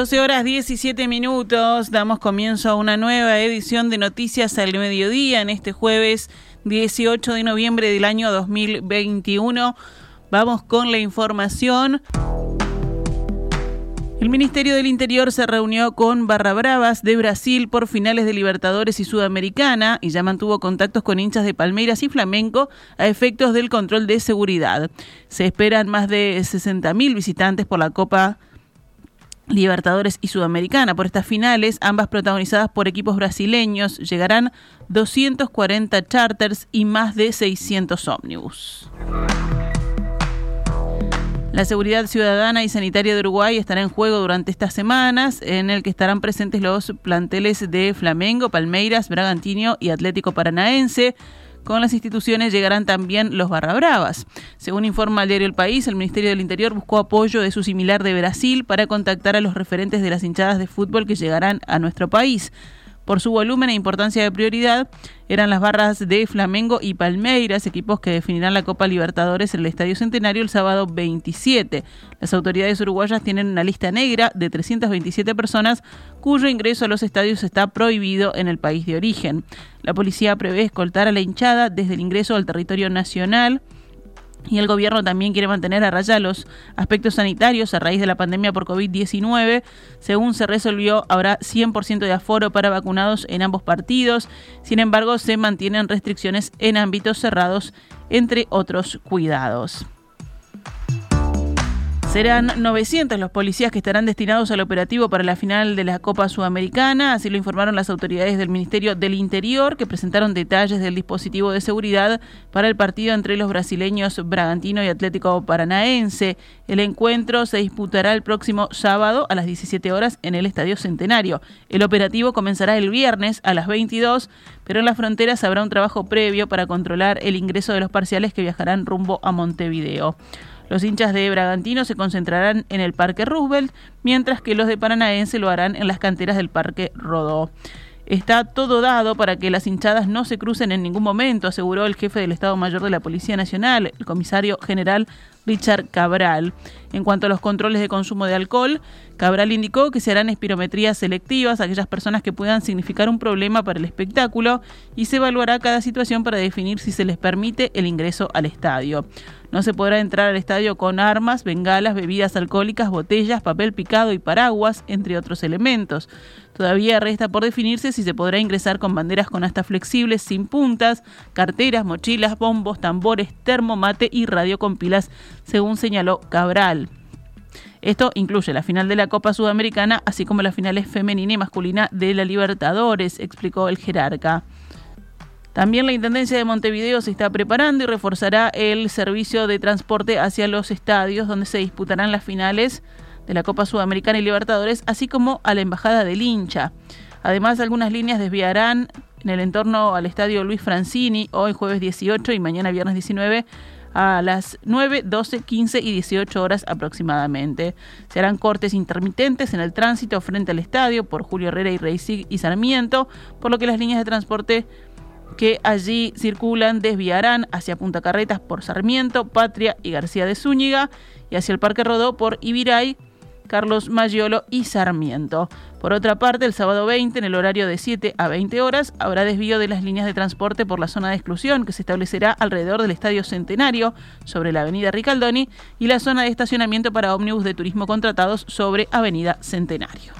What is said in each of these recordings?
12 horas 17 minutos, damos comienzo a una nueva edición de Noticias al Mediodía en este jueves 18 de noviembre del año 2021. Vamos con la información. El Ministerio del Interior se reunió con Barra Bravas de Brasil por finales de Libertadores y Sudamericana y ya mantuvo contactos con hinchas de Palmeiras y Flamenco a efectos del control de seguridad. Se esperan más de 60.000 visitantes por la Copa Libertadores y Sudamericana. Por estas finales, ambas protagonizadas por equipos brasileños, llegarán 240 charters y más de 600 ómnibus. La seguridad ciudadana y sanitaria de Uruguay estará en juego durante estas semanas, en el que estarán presentes los planteles de Flamengo, Palmeiras, Bragantino y Atlético Paranaense. Con las instituciones llegarán también los barra bravas. Según informa el diario El País, el Ministerio del Interior buscó apoyo de su similar de Brasil para contactar a los referentes de las hinchadas de fútbol que llegarán a nuestro país por su volumen e importancia de prioridad, eran las barras de Flamengo y Palmeiras, equipos que definirán la Copa Libertadores en el Estadio Centenario el sábado 27. Las autoridades uruguayas tienen una lista negra de 327 personas cuyo ingreso a los estadios está prohibido en el país de origen. La policía prevé escoltar a la hinchada desde el ingreso al territorio nacional y el gobierno también quiere mantener a raya los aspectos sanitarios a raíz de la pandemia por COVID-19. Según se resolvió, habrá 100% de aforo para vacunados en ambos partidos. Sin embargo, se mantienen restricciones en ámbitos cerrados, entre otros cuidados. Serán 900 los policías que estarán destinados al operativo para la final de la Copa Sudamericana, así lo informaron las autoridades del Ministerio del Interior, que presentaron detalles del dispositivo de seguridad para el partido entre los brasileños Bragantino y Atlético Paranaense. El encuentro se disputará el próximo sábado a las 17 horas en el Estadio Centenario. El operativo comenzará el viernes a las 22, pero en las fronteras habrá un trabajo previo para controlar el ingreso de los parciales que viajarán rumbo a Montevideo. Los hinchas de Bragantino se concentrarán en el Parque Roosevelt, mientras que los de Paranaense lo harán en las canteras del Parque Rodó. Está todo dado para que las hinchadas no se crucen en ningún momento, aseguró el jefe del Estado Mayor de la Policía Nacional, el comisario general Richard Cabral. En cuanto a los controles de consumo de alcohol, Cabral indicó que se harán espirometrías selectivas a aquellas personas que puedan significar un problema para el espectáculo y se evaluará cada situación para definir si se les permite el ingreso al estadio. No se podrá entrar al estadio con armas, bengalas, bebidas alcohólicas, botellas, papel picado y paraguas, entre otros elementos. Todavía resta por definirse si se podrá ingresar con banderas con astas flexibles sin puntas, carteras, mochilas, bombos, tambores, termomate y radio con pilas, según señaló Cabral. Esto incluye la final de la Copa Sudamericana, así como las finales femenina y masculina de la Libertadores, explicó el jerarca. También la Intendencia de Montevideo se está preparando y reforzará el servicio de transporte hacia los estadios donde se disputarán las finales de la Copa Sudamericana y Libertadores, así como a la Embajada del Hincha. Además, algunas líneas desviarán en el entorno al Estadio Luis Francini hoy jueves 18 y mañana viernes 19 a las 9, 12, 15 y 18 horas aproximadamente. Se harán cortes intermitentes en el tránsito frente al estadio por Julio Herrera y Reisig y Sarmiento, por lo que las líneas de transporte que allí circulan desviarán hacia Punta Carretas por Sarmiento, Patria y García de Zúñiga y hacia el Parque Rodó por Ibiray, Carlos Mayolo y Sarmiento. Por otra parte, el sábado 20, en el horario de 7 a 20 horas, habrá desvío de las líneas de transporte por la zona de exclusión que se establecerá alrededor del Estadio Centenario, sobre la Avenida Ricaldoni, y la zona de estacionamiento para ómnibus de turismo contratados sobre Avenida Centenario.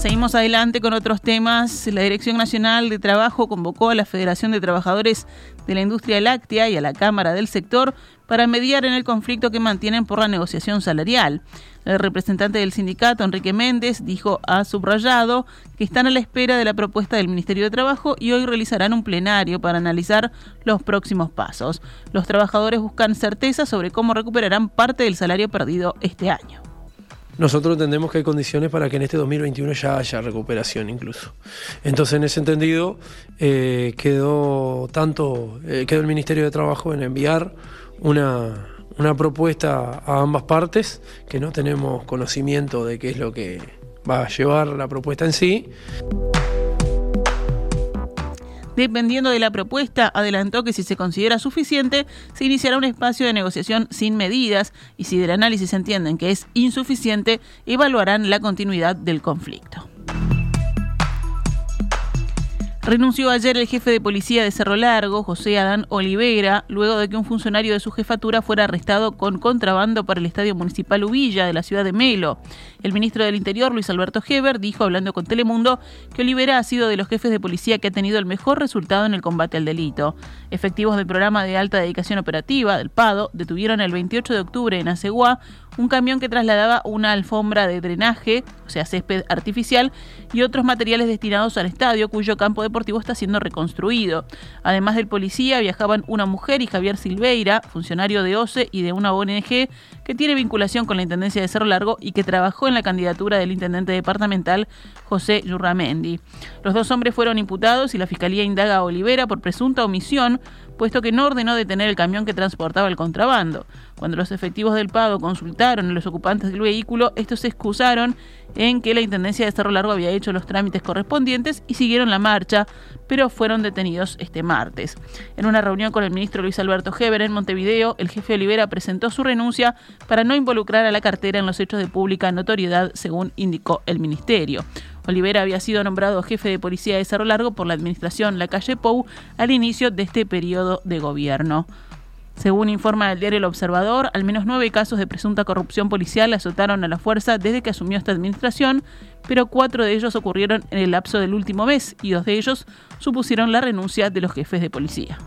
Seguimos adelante con otros temas. La Dirección Nacional de Trabajo convocó a la Federación de Trabajadores de la Industria Láctea y a la Cámara del sector para mediar en el conflicto que mantienen por la negociación salarial. El representante del sindicato, Enrique Méndez, dijo a subrayado que están a la espera de la propuesta del Ministerio de Trabajo y hoy realizarán un plenario para analizar los próximos pasos. Los trabajadores buscan certeza sobre cómo recuperarán parte del salario perdido este año. Nosotros entendemos que hay condiciones para que en este 2021 ya haya recuperación incluso. Entonces, en ese entendido, eh, quedó tanto, eh, quedó el Ministerio de Trabajo en enviar una, una propuesta a ambas partes, que no tenemos conocimiento de qué es lo que va a llevar la propuesta en sí. Dependiendo de la propuesta, adelantó que si se considera suficiente, se iniciará un espacio de negociación sin medidas y si del análisis entienden que es insuficiente, evaluarán la continuidad del conflicto. Renunció ayer el jefe de policía de Cerro Largo, José Adán Olivera, luego de que un funcionario de su jefatura fuera arrestado con contrabando para el Estadio Municipal Ubilla de la ciudad de Melo. El ministro del Interior, Luis Alberto Heber, dijo, hablando con Telemundo, que Olivera ha sido de los jefes de policía que ha tenido el mejor resultado en el combate al delito. Efectivos del programa de alta dedicación operativa, del PADO, detuvieron el 28 de octubre en Aceguá un camión que trasladaba una alfombra de drenaje, o sea, césped artificial, y otros materiales destinados al estadio, cuyo campo deportivo está siendo reconstruido. Además del policía, viajaban una mujer y Javier Silveira, funcionario de OCE y de una ONG que tiene vinculación con la Intendencia de Cerro Largo y que trabajó en la candidatura del intendente departamental José Yurramendi. Los dos hombres fueron imputados y la Fiscalía indaga a Olivera por presunta omisión puesto que no ordenó detener el camión que transportaba el contrabando. Cuando los efectivos del Pado consultaron a los ocupantes del vehículo, estos se excusaron en que la Intendencia de Cerro Largo había hecho los trámites correspondientes y siguieron la marcha, pero fueron detenidos este martes. En una reunión con el ministro Luis Alberto Heber en Montevideo, el jefe Olivera presentó su renuncia para no involucrar a la cartera en los hechos de pública notoriedad, según indicó el ministerio. Olivera había sido nombrado jefe de policía de Cerro Largo por la administración La Calle Pou al inicio de este periodo de gobierno. Según informa el diario El Observador, al menos nueve casos de presunta corrupción policial azotaron a la fuerza desde que asumió esta administración, pero cuatro de ellos ocurrieron en el lapso del último mes y dos de ellos supusieron la renuncia de los jefes de policía.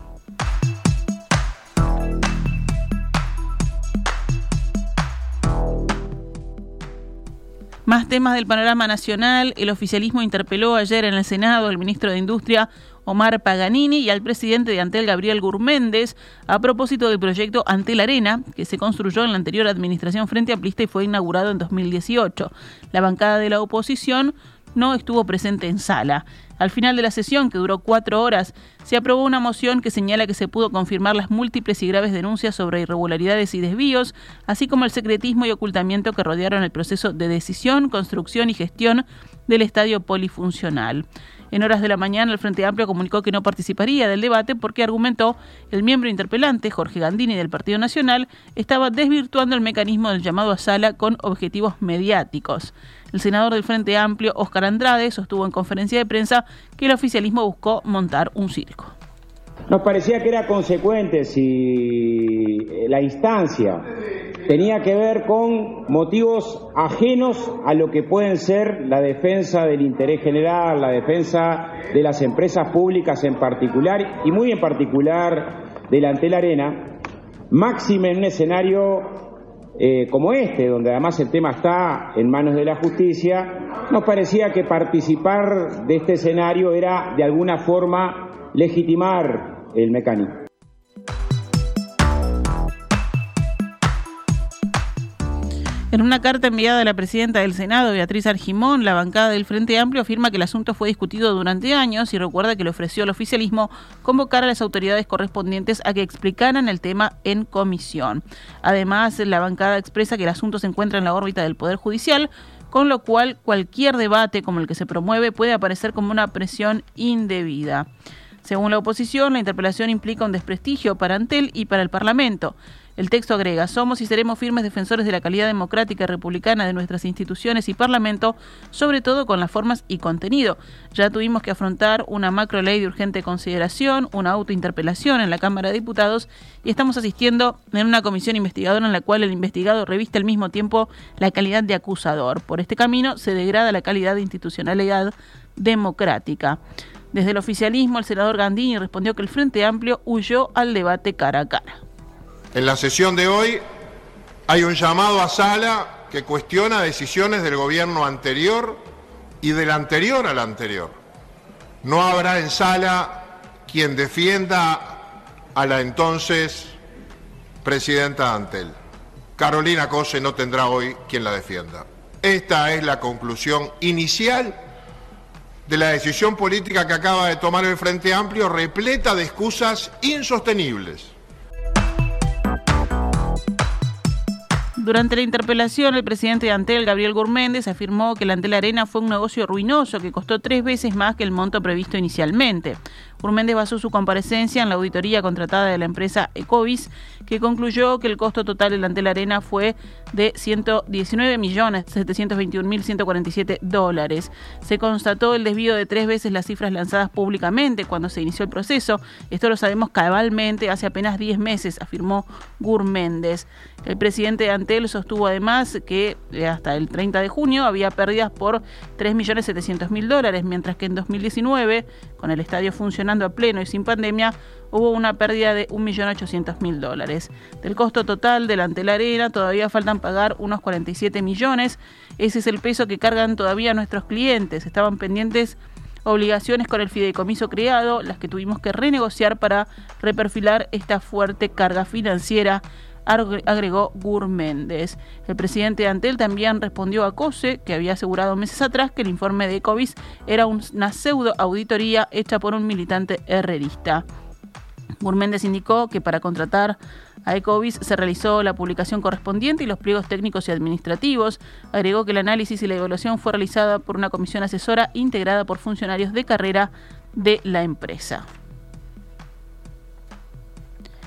Más temas del panorama nacional. El oficialismo interpeló ayer en el Senado al ministro de Industria, Omar Paganini, y al presidente de Antel, Gabriel Gurméndez, a propósito del proyecto Antel Arena, que se construyó en la anterior administración frente Amplista y fue inaugurado en 2018. La bancada de la oposición no estuvo presente en sala. Al final de la sesión, que duró cuatro horas, se aprobó una moción que señala que se pudo confirmar las múltiples y graves denuncias sobre irregularidades y desvíos, así como el secretismo y ocultamiento que rodearon el proceso de decisión, construcción y gestión del estadio polifuncional. En horas de la mañana, el Frente Amplio comunicó que no participaría del debate porque argumentó el miembro interpelante, Jorge Gandini, del Partido Nacional, estaba desvirtuando el mecanismo del llamado a sala con objetivos mediáticos. El senador del Frente Amplio, Oscar Andrade, sostuvo en conferencia de prensa que el oficialismo buscó montar un circo. Nos parecía que era consecuente si la instancia tenía que ver con motivos ajenos a lo que pueden ser la defensa del interés general, la defensa de las empresas públicas en particular y muy en particular delante de la arena, máxime en un escenario eh, como este, donde además el tema está en manos de la justicia, nos parecía que participar de este escenario era de alguna forma legitimar el mecanismo. En una carta enviada a la presidenta del Senado, Beatriz Argimón, la bancada del Frente Amplio afirma que el asunto fue discutido durante años y recuerda que le ofreció al oficialismo convocar a las autoridades correspondientes a que explicaran el tema en comisión. Además, la bancada expresa que el asunto se encuentra en la órbita del Poder Judicial, con lo cual cualquier debate como el que se promueve puede aparecer como una presión indebida. Según la oposición, la interpelación implica un desprestigio para Antel y para el Parlamento. El texto agrega, somos y seremos firmes defensores de la calidad democrática y republicana de nuestras instituciones y Parlamento, sobre todo con las formas y contenido. Ya tuvimos que afrontar una macro ley de urgente consideración, una autointerpelación en la Cámara de Diputados y estamos asistiendo en una comisión investigadora en la cual el investigado reviste al mismo tiempo la calidad de acusador. Por este camino se degrada la calidad de institucionalidad democrática. Desde el oficialismo, el senador Gandini respondió que el Frente Amplio huyó al debate cara a cara. En la sesión de hoy hay un llamado a sala que cuestiona decisiones del gobierno anterior y del anterior al anterior. No habrá en sala quien defienda a la entonces presidenta Antel. Carolina Cose no tendrá hoy quien la defienda. Esta es la conclusión inicial de la decisión política que acaba de tomar el Frente Amplio, repleta de excusas insostenibles Durante la interpelación, el presidente de Antel, Gabriel Gurméndez, afirmó que la Antel Arena fue un negocio ruinoso que costó tres veces más que el monto previsto inicialmente. Méndez basó su comparecencia en la auditoría contratada de la empresa Ecovis, que concluyó que el costo total del Antel Arena fue de 119.721.147 dólares. Se constató el desvío de tres veces las cifras lanzadas públicamente cuando se inició el proceso. Esto lo sabemos cabalmente hace apenas 10 meses, afirmó Gurméndez. El presidente de Antel sostuvo además que eh, hasta el 30 de junio había pérdidas por 3.700.000 dólares, mientras que en 2019, con el estadio funcionando a pleno y sin pandemia, hubo una pérdida de 1.800.000 dólares. Del costo total de la Arena todavía faltan pagar unos 47 millones. Ese es el peso que cargan todavía nuestros clientes. Estaban pendientes obligaciones con el fideicomiso creado, las que tuvimos que renegociar para reperfilar esta fuerte carga financiera agregó Gurméndez. El presidente de Antel también respondió a COSE, que había asegurado meses atrás que el informe de Ecovis era una pseudo auditoría hecha por un militante herrerista. Gurméndez indicó que para contratar a Ecovis se realizó la publicación correspondiente y los pliegos técnicos y administrativos. Agregó que el análisis y la evaluación fue realizada por una comisión asesora integrada por funcionarios de carrera de la empresa.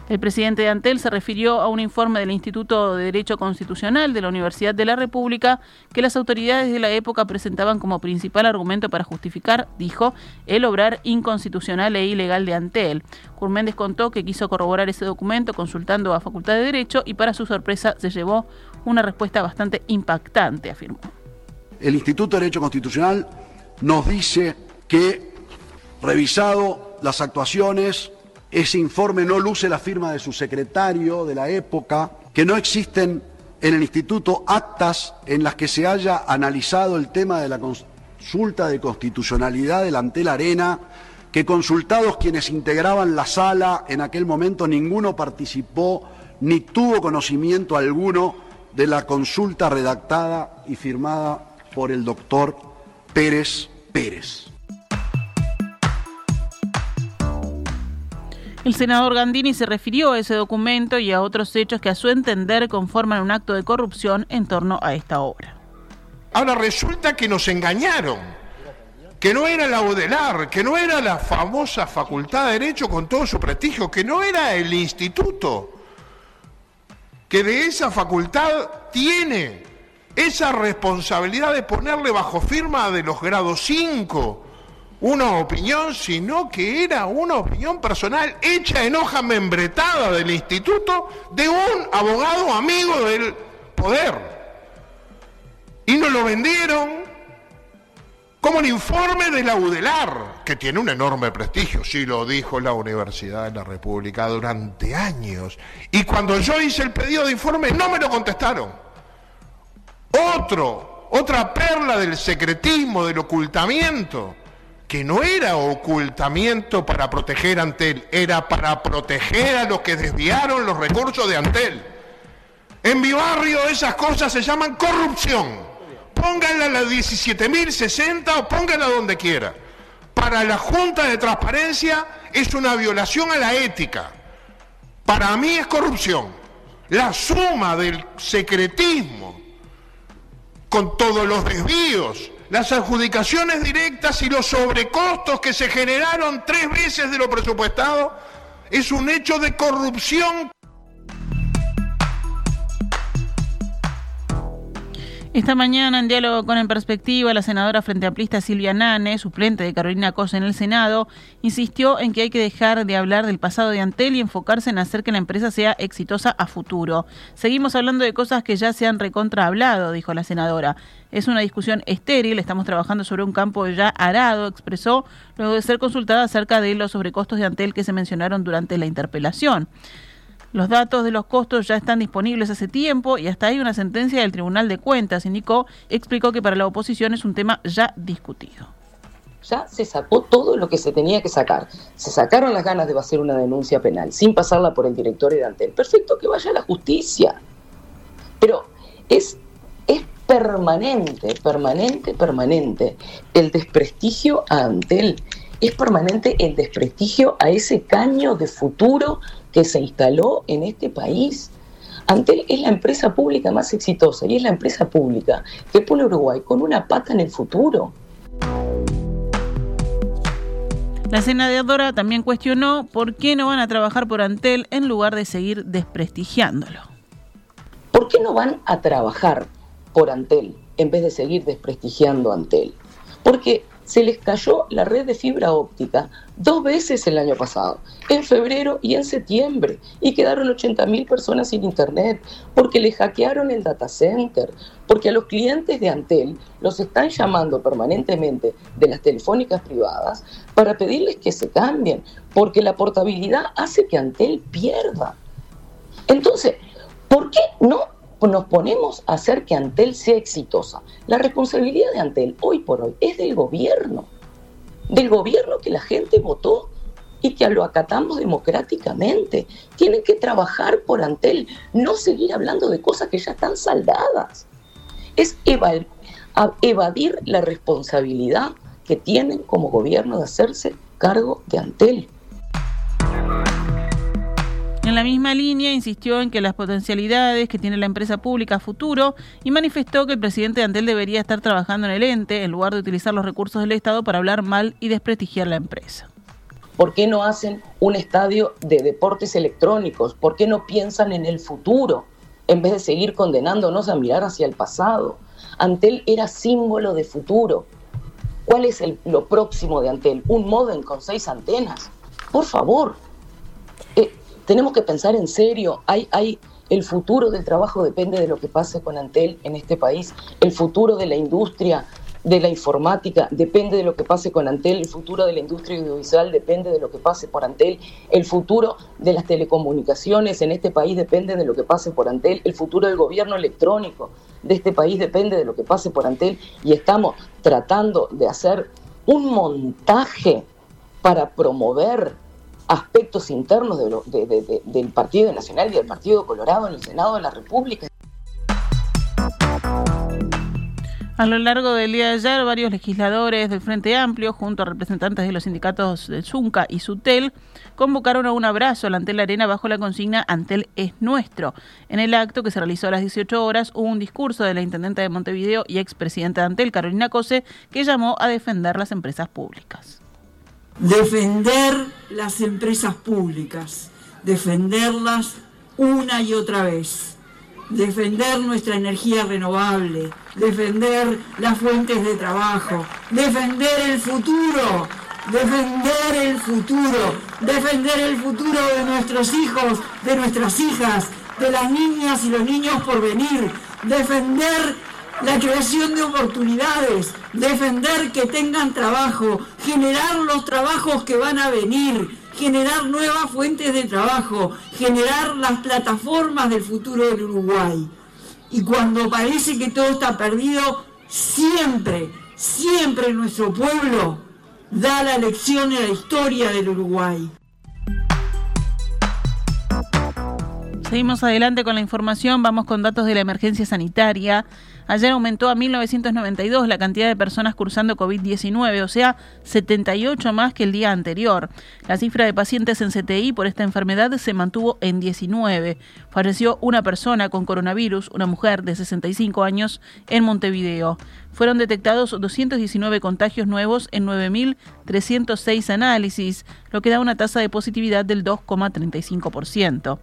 El presidente de Antel se refirió a un informe del Instituto de Derecho Constitucional de la Universidad de la República que las autoridades de la época presentaban como principal argumento para justificar, dijo, el obrar inconstitucional e ilegal de Antel. Curméndez contó que quiso corroborar ese documento consultando a Facultad de Derecho y para su sorpresa se llevó una respuesta bastante impactante, afirmó. El Instituto de Derecho Constitucional nos dice que, revisado las actuaciones ese informe no luce la firma de su secretario de la época, que no existen en el instituto actas en las que se haya analizado el tema de la consulta de constitucionalidad delante de la arena, que consultados quienes integraban la sala en aquel momento ninguno participó ni tuvo conocimiento alguno de la consulta redactada y firmada por el doctor Pérez Pérez. El senador Gandini se refirió a ese documento y a otros hechos que a su entender conforman un acto de corrupción en torno a esta obra. Ahora resulta que nos engañaron, que no era la UDELAR, que no era la famosa Facultad de Derecho con todo su prestigio, que no era el instituto, que de esa facultad tiene esa responsabilidad de ponerle bajo firma de los grados 5 una opinión, sino que era una opinión personal hecha en hoja membretada del instituto de un abogado amigo del poder. Y nos lo vendieron como el informe de la UDELAR, que tiene un enorme prestigio, sí lo dijo la Universidad de la República durante años. Y cuando yo hice el pedido de informe no me lo contestaron. Otro, otra perla del secretismo, del ocultamiento que no era ocultamiento para proteger a Antel, era para proteger a los que desviaron los recursos de Antel. En mi barrio esas cosas se llaman corrupción. Pónganla a la 17.060 o pónganla donde quiera. Para la Junta de Transparencia es una violación a la ética. Para mí es corrupción. La suma del secretismo con todos los desvíos, las adjudicaciones directas y los sobrecostos que se generaron tres veces de lo presupuestado es un hecho de corrupción Esta mañana, en diálogo con En Perspectiva, la senadora frente amplista Silvia Nane, suplente de Carolina Cosa en el Senado, insistió en que hay que dejar de hablar del pasado de Antel y enfocarse en hacer que la empresa sea exitosa a futuro. Seguimos hablando de cosas que ya se han recontrahablado, dijo la senadora. Es una discusión estéril, estamos trabajando sobre un campo ya arado, expresó, luego de ser consultada acerca de los sobrecostos de Antel que se mencionaron durante la interpelación. Los datos de los costos ya están disponibles hace tiempo y hasta hay una sentencia del Tribunal de Cuentas, indicó, explicó que para la oposición es un tema ya discutido. Ya se sacó todo lo que se tenía que sacar. Se sacaron las ganas de hacer una denuncia penal sin pasarla por el director de Antel. Perfecto, que vaya a la justicia. Pero es, es permanente, permanente, permanente el desprestigio a Antel. Es permanente el desprestigio a ese caño de futuro que se instaló en este país. Antel es la empresa pública más exitosa y es la empresa pública que pone Uruguay con una pata en el futuro. La senadora también cuestionó por qué no van a trabajar por Antel en lugar de seguir desprestigiándolo. ¿Por qué no van a trabajar por Antel en vez de seguir desprestigiando Antel? Porque se les cayó la red de fibra óptica dos veces el año pasado, en febrero y en septiembre, y quedaron 80.000 personas sin internet porque les hackearon el data center, porque a los clientes de Antel los están llamando permanentemente de las telefónicas privadas para pedirles que se cambien, porque la portabilidad hace que Antel pierda. Entonces, ¿por qué no nos ponemos a hacer que Antel sea exitosa. La responsabilidad de Antel hoy por hoy es del gobierno, del gobierno que la gente votó y que lo acatamos democráticamente. Tienen que trabajar por Antel, no seguir hablando de cosas que ya están saldadas. Es evadir la responsabilidad que tienen como gobierno de hacerse cargo de Antel. En la misma línea, insistió en que las potencialidades que tiene la empresa pública futuro y manifestó que el presidente de Antel debería estar trabajando en el ente en lugar de utilizar los recursos del Estado para hablar mal y desprestigiar la empresa. ¿Por qué no hacen un estadio de deportes electrónicos? ¿Por qué no piensan en el futuro en vez de seguir condenándonos a mirar hacia el pasado? Antel era símbolo de futuro. ¿Cuál es lo próximo de Antel? ¿Un modem con seis antenas? Por favor, tenemos que pensar en serio. Hay, hay, el futuro del trabajo depende de lo que pase con Antel en este país. El futuro de la industria de la informática depende de lo que pase con Antel. El futuro de la industria audiovisual depende de lo que pase por Antel. El futuro de las telecomunicaciones en este país depende de lo que pase por Antel. El futuro del gobierno electrónico de este país depende de lo que pase por Antel. Y estamos tratando de hacer un montaje para promover aspectos internos del Partido Nacional y del Partido Colorado en el Senado de la República. A lo largo del día de ayer, varios legisladores del Frente Amplio, junto a representantes de los sindicatos del Zunca y Sutel, convocaron a un abrazo al Antel Arena bajo la consigna Antel es nuestro. En el acto que se realizó a las 18 horas hubo un discurso de la intendente de Montevideo y expresidenta de Antel, Carolina Cose, que llamó a defender las empresas públicas defender las empresas públicas, defenderlas una y otra vez, defender nuestra energía renovable, defender las fuentes de trabajo, defender el futuro, defender el futuro, defender el futuro de nuestros hijos, de nuestras hijas, de las niñas y los niños por venir, defender la creación de oportunidades, defender que tengan trabajo, generar los trabajos que van a venir, generar nuevas fuentes de trabajo, generar las plataformas del futuro del Uruguay. Y cuando parece que todo está perdido, siempre, siempre nuestro pueblo da la lección en la historia del Uruguay. Seguimos adelante con la información, vamos con datos de la emergencia sanitaria. Ayer aumentó a 1.992 la cantidad de personas cursando COVID-19, o sea, 78 más que el día anterior. La cifra de pacientes en CTI por esta enfermedad se mantuvo en 19. Falleció una persona con coronavirus, una mujer de 65 años, en Montevideo. Fueron detectados 219 contagios nuevos en 9.306 análisis, lo que da una tasa de positividad del 2,35%.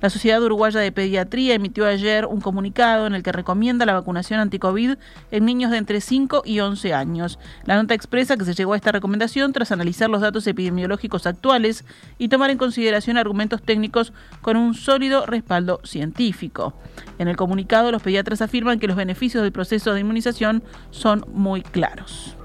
La Sociedad Uruguaya de Pediatría emitió ayer un comunicado en el que recomienda la vacunación anticovid en niños de entre 5 y 11 años. La nota expresa que se llegó a esta recomendación tras analizar los datos epidemiológicos actuales y tomar en consideración argumentos técnicos con un sólido respaldo científico. En el comunicado, los pediatras afirman que los beneficios del proceso de inmunización son muy claros.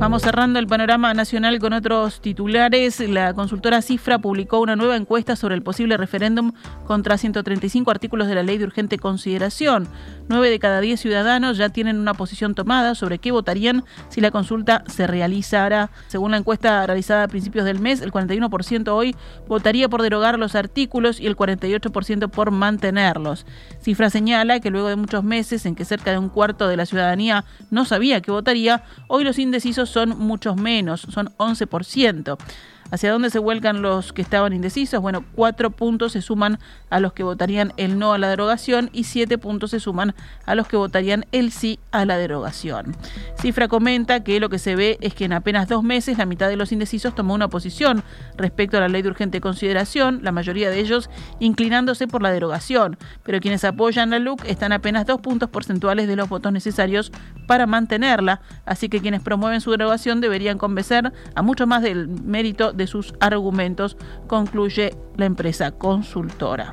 Vamos cerrando el panorama nacional con otros titulares. La consultora Cifra publicó una nueva encuesta sobre el posible referéndum contra 135 artículos de la ley de urgente consideración. Nueve de cada diez ciudadanos ya tienen una posición tomada sobre qué votarían si la consulta se realizara. Según la encuesta realizada a principios del mes, el 41% hoy votaría por derogar los artículos y el 48% por mantenerlos. Cifra señala que luego de muchos meses en que cerca de un cuarto de la ciudadanía no sabía qué votaría, hoy los indecisos son muchos menos, son 11%. ¿Hacia dónde se vuelcan los que estaban indecisos? Bueno, cuatro puntos se suman a los que votarían el no a la derogación y siete puntos se suman a los que votarían el sí a la derogación. Cifra comenta que lo que se ve es que en apenas dos meses la mitad de los indecisos tomó una posición respecto a la ley de urgente consideración, la mayoría de ellos inclinándose por la derogación, pero quienes apoyan la LUC están apenas dos puntos porcentuales de los votos necesarios para mantenerla, así que quienes promueven su derogación deberían convencer a mucho más del mérito de sus argumentos, concluye la empresa consultora.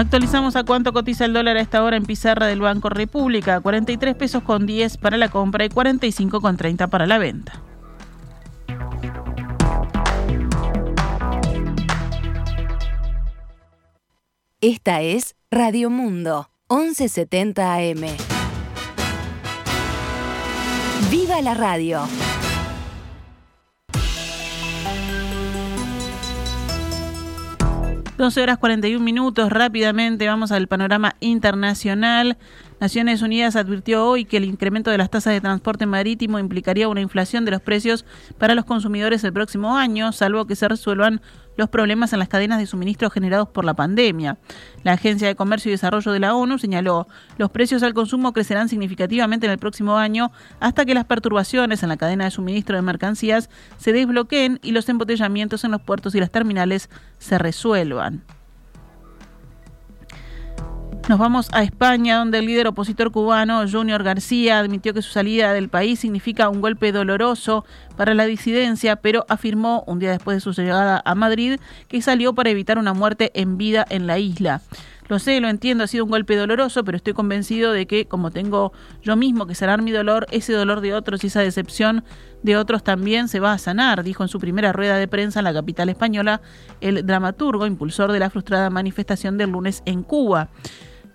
Actualizamos a cuánto cotiza el dólar a esta hora en pizarra del Banco República, 43 pesos con 10 para la compra y 45 con 30 para la venta. Esta es Radio Mundo, 1170 AM. ¡Viva la radio! 12 horas 41 minutos, rápidamente vamos al panorama internacional. Naciones Unidas advirtió hoy que el incremento de las tasas de transporte marítimo implicaría una inflación de los precios para los consumidores el próximo año, salvo que se resuelvan los problemas en las cadenas de suministro generados por la pandemia. La Agencia de Comercio y Desarrollo de la ONU señaló, los precios al consumo crecerán significativamente en el próximo año hasta que las perturbaciones en la cadena de suministro de mercancías se desbloqueen y los embotellamientos en los puertos y las terminales se resuelvan. Nos vamos a España, donde el líder opositor cubano, Junior García, admitió que su salida del país significa un golpe doloroso para la disidencia, pero afirmó, un día después de su llegada a Madrid, que salió para evitar una muerte en vida en la isla. Lo sé, lo entiendo, ha sido un golpe doloroso, pero estoy convencido de que, como tengo yo mismo que sanar mi dolor, ese dolor de otros y esa decepción de otros también se va a sanar, dijo en su primera rueda de prensa en la capital española el dramaturgo, impulsor de la frustrada manifestación del lunes en Cuba.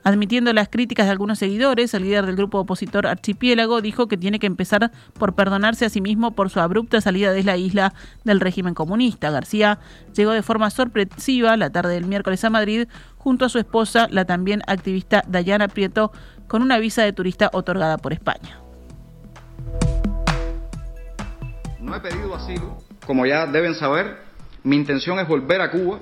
Admitiendo las críticas de algunos seguidores, el líder del grupo opositor Archipiélago dijo que tiene que empezar por perdonarse a sí mismo por su abrupta salida de la isla del régimen comunista. García llegó de forma sorpresiva la tarde del miércoles a Madrid junto a su esposa, la también activista Dayana Prieto, con una visa de turista otorgada por España. No he pedido asilo, como ya deben saber, mi intención es volver a Cuba,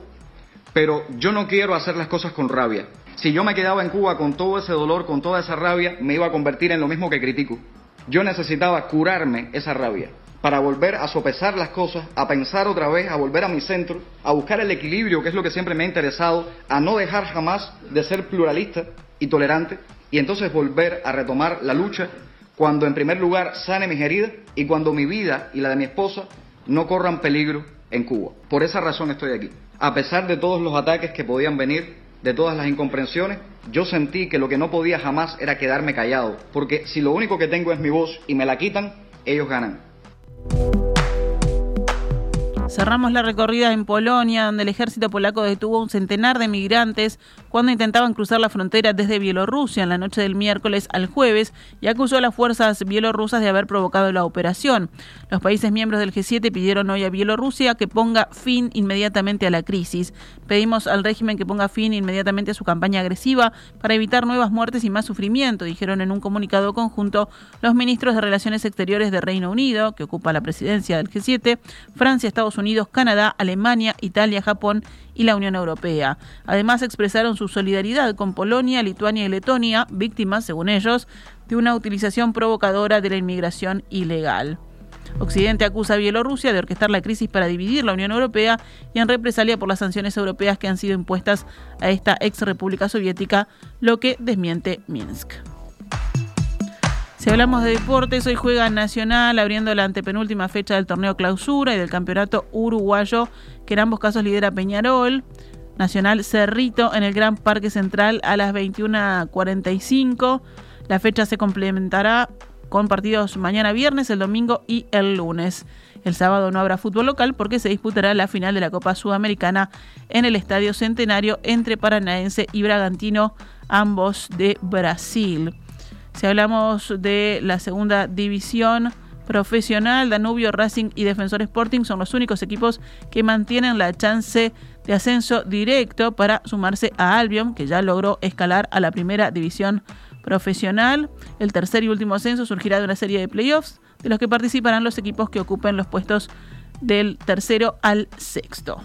pero yo no quiero hacer las cosas con rabia. Si yo me quedaba en Cuba con todo ese dolor, con toda esa rabia, me iba a convertir en lo mismo que critico. Yo necesitaba curarme esa rabia para volver a sopesar las cosas, a pensar otra vez, a volver a mi centro, a buscar el equilibrio, que es lo que siempre me ha interesado, a no dejar jamás de ser pluralista y tolerante, y entonces volver a retomar la lucha cuando en primer lugar sane mis heridas y cuando mi vida y la de mi esposa no corran peligro en Cuba. Por esa razón estoy aquí. A pesar de todos los ataques que podían venir de todas las incomprensiones, yo sentí que lo que no podía jamás era quedarme callado, porque si lo único que tengo es mi voz y me la quitan, ellos ganan. Cerramos la recorrida en Polonia, donde el ejército polaco detuvo un centenar de migrantes cuando intentaban cruzar la frontera desde Bielorrusia en la noche del miércoles al jueves y acusó a las fuerzas bielorrusas de haber provocado la operación. Los países miembros del G7 pidieron hoy a Bielorrusia que ponga fin inmediatamente a la crisis. Pedimos al régimen que ponga fin inmediatamente a su campaña agresiva para evitar nuevas muertes y más sufrimiento, dijeron en un comunicado conjunto los ministros de Relaciones Exteriores de Reino Unido, que ocupa la presidencia del G7, Francia, Estados Unidos, Canadá, Alemania, Italia, Japón y la Unión Europea. Además expresaron su solidaridad con Polonia, Lituania y Letonia, víctimas, según ellos, de una utilización provocadora de la inmigración ilegal. Occidente acusa a Bielorrusia de orquestar la crisis para dividir la Unión Europea y en represalia por las sanciones europeas que han sido impuestas a esta ex república soviética, lo que desmiente Minsk. Si hablamos de deportes, hoy juega Nacional abriendo la antepenúltima fecha del torneo clausura y del campeonato uruguayo, que en ambos casos lidera Peñarol. Nacional Cerrito en el Gran Parque Central a las 21.45. La fecha se complementará con partidos mañana viernes, el domingo y el lunes. El sábado no habrá fútbol local porque se disputará la final de la Copa Sudamericana en el Estadio Centenario entre Paranaense y Bragantino, ambos de Brasil. Si hablamos de la segunda división profesional. Danubio, Racing y Defensor Sporting son los únicos equipos que mantienen la chance de ascenso directo para sumarse a Albion, que ya logró escalar a la primera división profesional. El tercer y último ascenso surgirá de una serie de playoffs de los que participarán los equipos que ocupen los puestos del tercero al sexto.